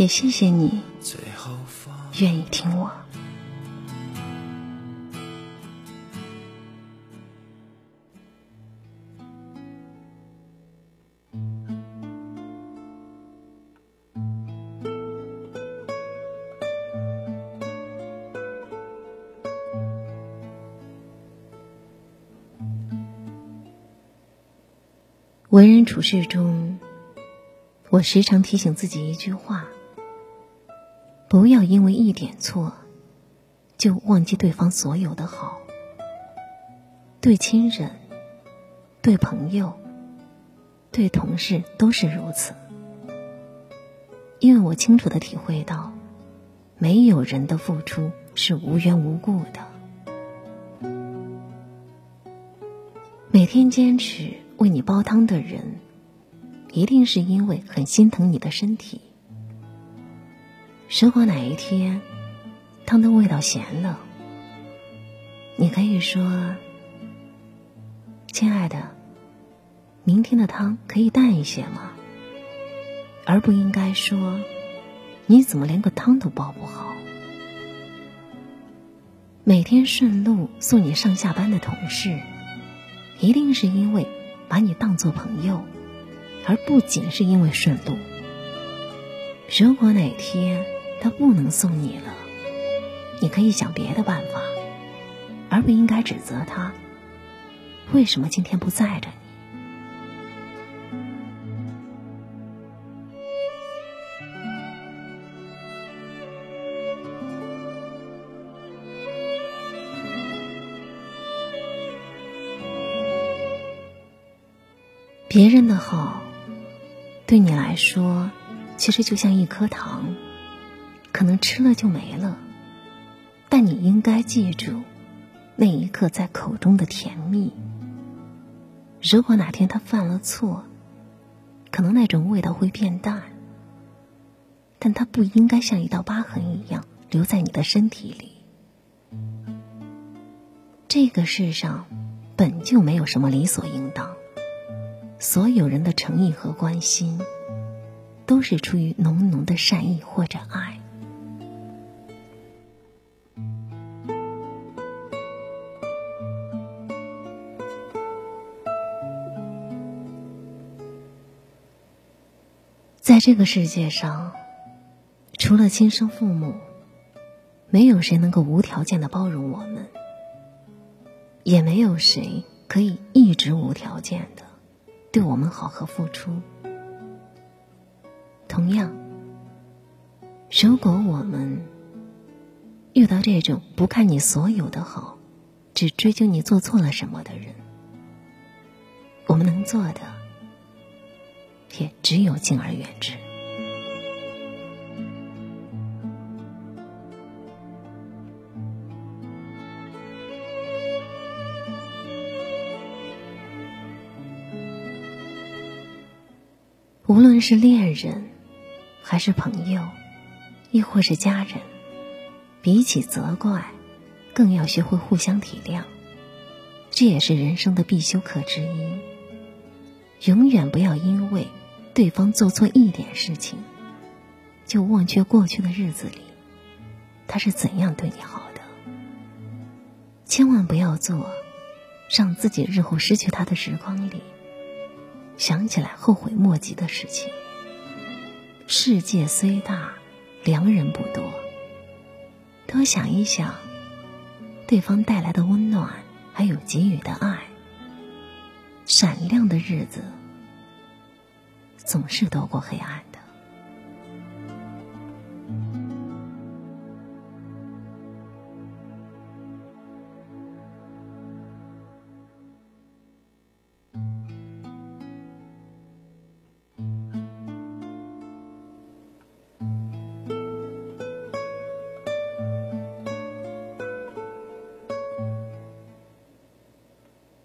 也谢谢你愿意听我。为人处事中，我时常提醒自己一句话：不要因为一点错，就忘记对方所有的好。对亲人、对朋友、对同事都是如此。因为我清楚的体会到，没有人的付出是无缘无故的。每天坚持。为你煲汤的人，一定是因为很心疼你的身体。如果哪一天汤的味道咸了，你可以说：“亲爱的，明天的汤可以淡一些吗？”而不应该说：“你怎么连个汤都煲不好？”每天顺路送你上下班的同事，一定是因为。把你当做朋友，而不仅是因为顺路。如果哪天他不能送你了，你可以想别的办法，而不应该指责他。为什么今天不载着你？别人的好，对你来说，其实就像一颗糖，可能吃了就没了。但你应该记住，那一刻在口中的甜蜜。如果哪天他犯了错，可能那种味道会变淡，但他不应该像一道疤痕一样留在你的身体里。这个世上，本就没有什么理所应当。所有人的诚意和关心，都是出于浓浓的善意或者爱。在这个世界上，除了亲生父母，没有谁能够无条件的包容我们，也没有谁可以一直无条件的。对我们好和付出，同样，如果我们遇到这种不看你所有的好，只追究你做错了什么的人，我们能做的也只有敬而远之。无论是恋人，还是朋友，亦或是家人，比起责怪，更要学会互相体谅。这也是人生的必修课之一。永远不要因为对方做错一点事情，就忘却过去的日子里他是怎样对你好的。千万不要做让自己日后失去他的时光里。想起来后悔莫及的事情。世界虽大，良人不多。多想一想，对方带来的温暖，还有给予的爱。闪亮的日子，总是躲过黑暗的。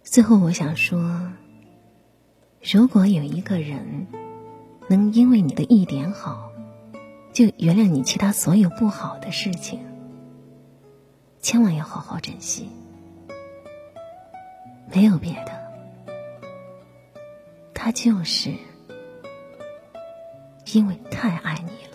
最后我想说如果有一个人能因为你的一点好，就原谅你其他所有不好的事情，千万要好好珍惜。没有别的，他就是因为太爱你了。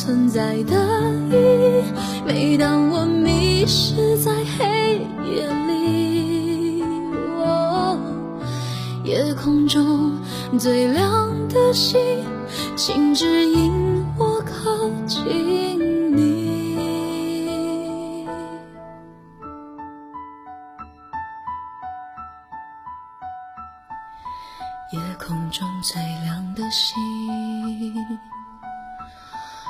存在的意义。每当我迷失在黑夜里，夜空中最亮的星，请指引我靠近你。夜空中最亮的星。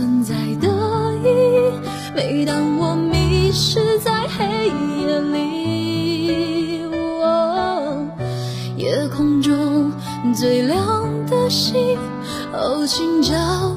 存在的意义。每当我迷失在黑夜里，夜空中最亮的星，哦，请照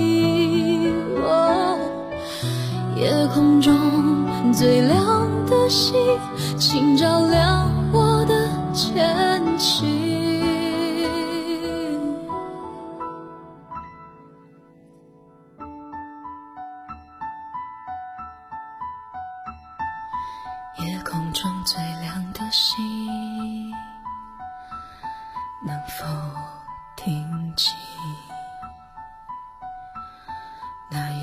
夜空中最亮的星，请照亮我的前行。夜空中最亮的星，能否听清？那。